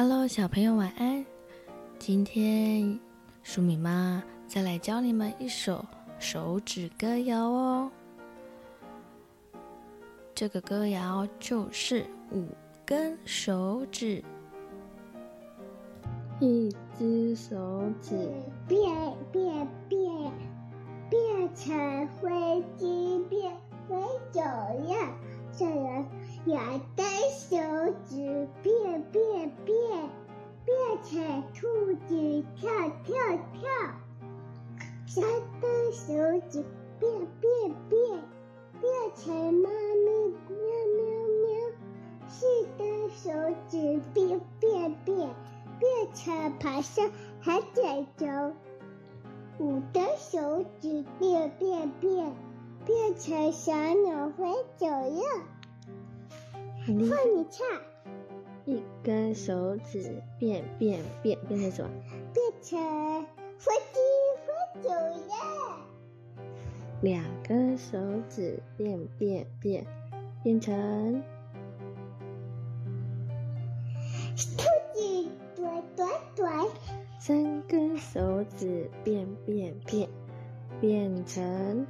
Hello，小朋友晚安。今天舒米妈再来教你们一首手指歌谣哦。这个歌谣就是五根手指，一只手指变变变，变成飞机变飞走了，这人两根手指变，变成兔子跳跳跳，三根手指变变变，变成猫咪喵喵喵，四根手指变变变，变成爬山还在走，五根手指变变变，变成小鸟飞走了。换你唱，一根手指变变变，变成什么？变成飞机飞走了。两根手指变变变，变成兔子短短短。三根手指变变变，变成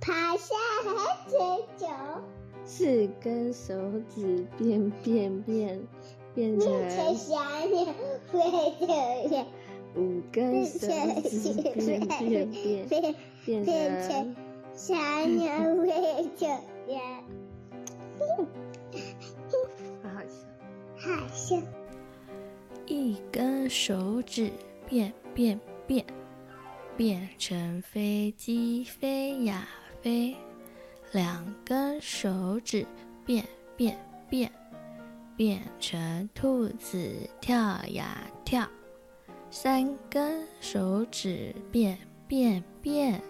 爬山还在走。四根手指变变变，变成小鸟飞走了。五根手指变变变，变成小鸟飞走了。好好笑，好笑。一根手指变变变，变成飞机飞呀飞。两根手指变变变，变成兔子跳呀跳；三根手指变变变，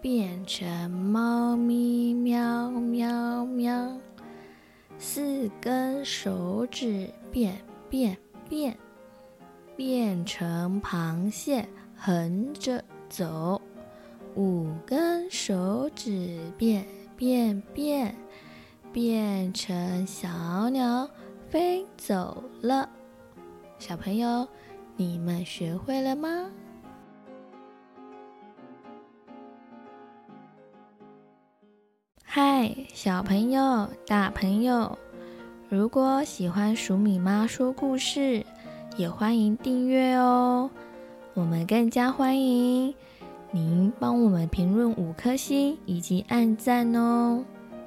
变成猫咪喵喵喵；四根手指变变变，变成螃蟹横着走。五根手指变变变，变成小鸟飞走了。小朋友，你们学会了吗？嗨，小朋友、大朋友，如果喜欢鼠米妈说故事，也欢迎订阅哦。我们更加欢迎。您帮我们评论五颗星以及按赞哦，